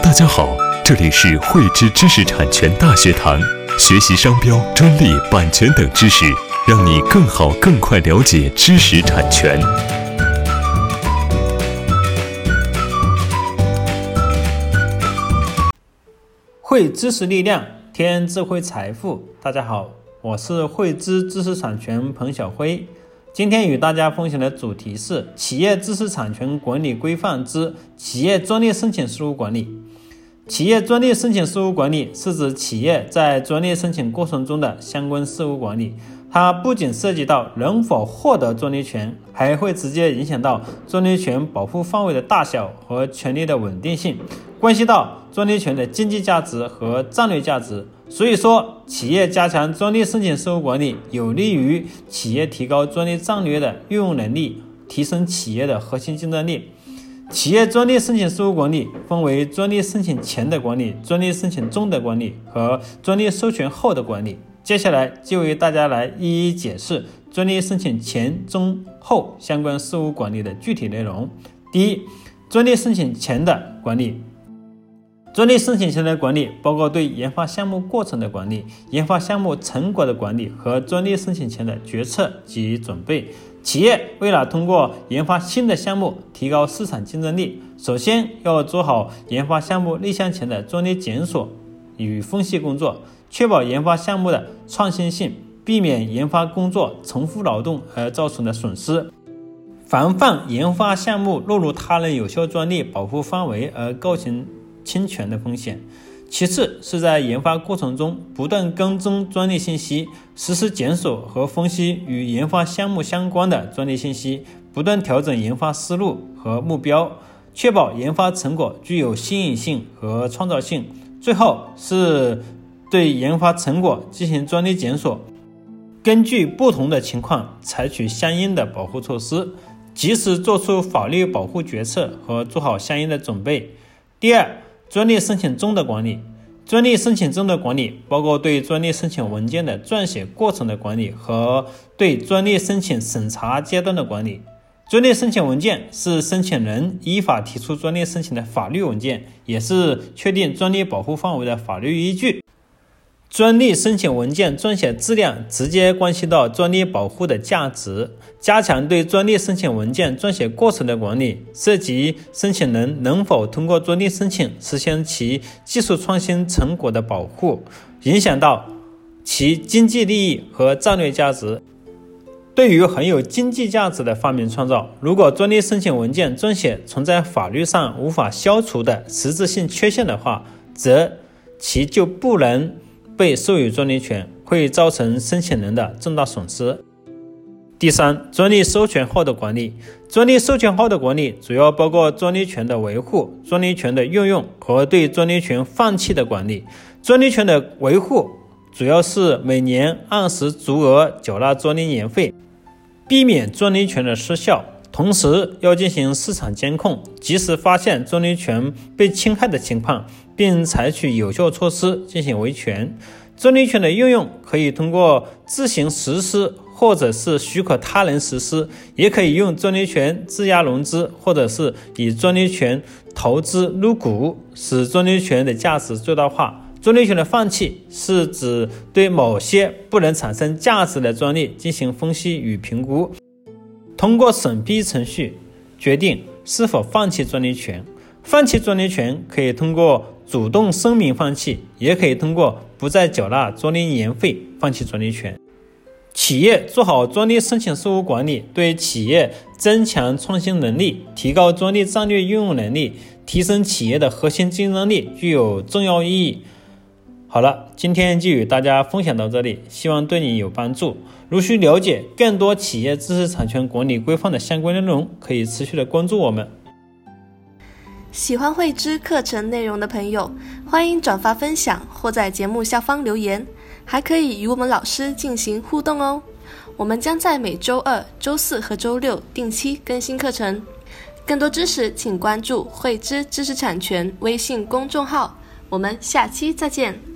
大家好，这里是汇知知识产权大学堂，学习商标、专利、版权等知识，让你更好、更快了解知识产权。汇知识力量，添智慧财富。大家好，我是汇知知识产权彭晓辉。今天与大家分享的主题是《企业知识产权管理规范之企业专利申请事务管理》。企业专利申请事务管理是指企业在专利申请过程中的相关事务管理。它不仅涉及到能否获得专利权，还会直接影响到专利权保护范围的大小和权利的稳定性，关系到专利权的经济价值和战略价值。所以说，企业加强专利申请事务管理，有利于企业提高专利战略的运用能力，提升企业的核心竞争力。企业专利申请事务管理分为专利申请前的管理、专利申请中的管理和专利授权后的管理。接下来就为大家来一一解释专利申请前、中、后相关事务管理的具体内容。第一，专利申请前的管理。专利申请前的管理包括对研发项目过程的管理、研发项目成果的管理和专利申请前的决策及准备。企业为了通过研发新的项目提高市场竞争力，首先要做好研发项目立项前的专利检索与分析工作，确保研发项目的创新性，避免研发工作重复劳动而造成的损失，防范研发项目落入他人有效专利保护范围而构成。侵权的风险。其次是在研发过程中不断跟踪专利信息，实时检索和分析与研发项目相关的专利信息，不断调整研发思路和目标，确保研发成果具有新颖性和创造性。最后是对研发成果进行专利检索，根据不同的情况采取相应的保护措施，及时做出法律保护决策和做好相应的准备。第二。专利申请中的管理，专利申请中的管理包括对专利申请文件的撰写过程的管理和对专利申请审查阶段的管理。专利申请文件是申请人依法提出专利申请的法律文件，也是确定专利保护范围的法律依据。专利申请文件撰写质量直接关系到专利保护的价值。加强对专利申请文件撰写过程的管理，涉及申请人能否通过专利申请实现其技术创新成果的保护，影响到其经济利益和战略价值。对于很有经济价值的发明创造，如果专利申请文件撰写存在法律上无法消除的实质性缺陷的话，则其就不能。被授予专利权会造成申请人的重大损失。第三，专利授权后的管理。专利授权后的管理主要包括专利权的维护、专利权的运用和对专利权放弃的管理。专利权的维护主要是每年按时足额缴纳专利年费，避免专利权的失效。同时，要进行市场监控，及时发现专利权被侵害的情况。并采取有效措施进行维权。专利权的运用可以通过自行实施，或者是许可他人实施，也可以用专利权质押融资，或者是以专利权投资入股，使专利权的价值最大化。专利权的放弃是指对某些不能产生价值的专利进行分析与评估，通过审批程序决定是否放弃专利权。放弃专利权可以通过。主动声明放弃，也可以通过不再缴纳专利年费放弃专利权。企业做好专利申请事务管理，对企业增强创新能力、提高专利战略运用能力、提升企业的核心竞争力具有重要意义。好了，今天就与大家分享到这里，希望对你有帮助。如需了解更多企业知识产权管理规范的相关内容，可以持续的关注我们。喜欢慧知课程内容的朋友，欢迎转发分享或在节目下方留言，还可以与我们老师进行互动哦。我们将在每周二、周四和周六定期更新课程。更多知识，请关注慧知知识产权微信公众号。我们下期再见。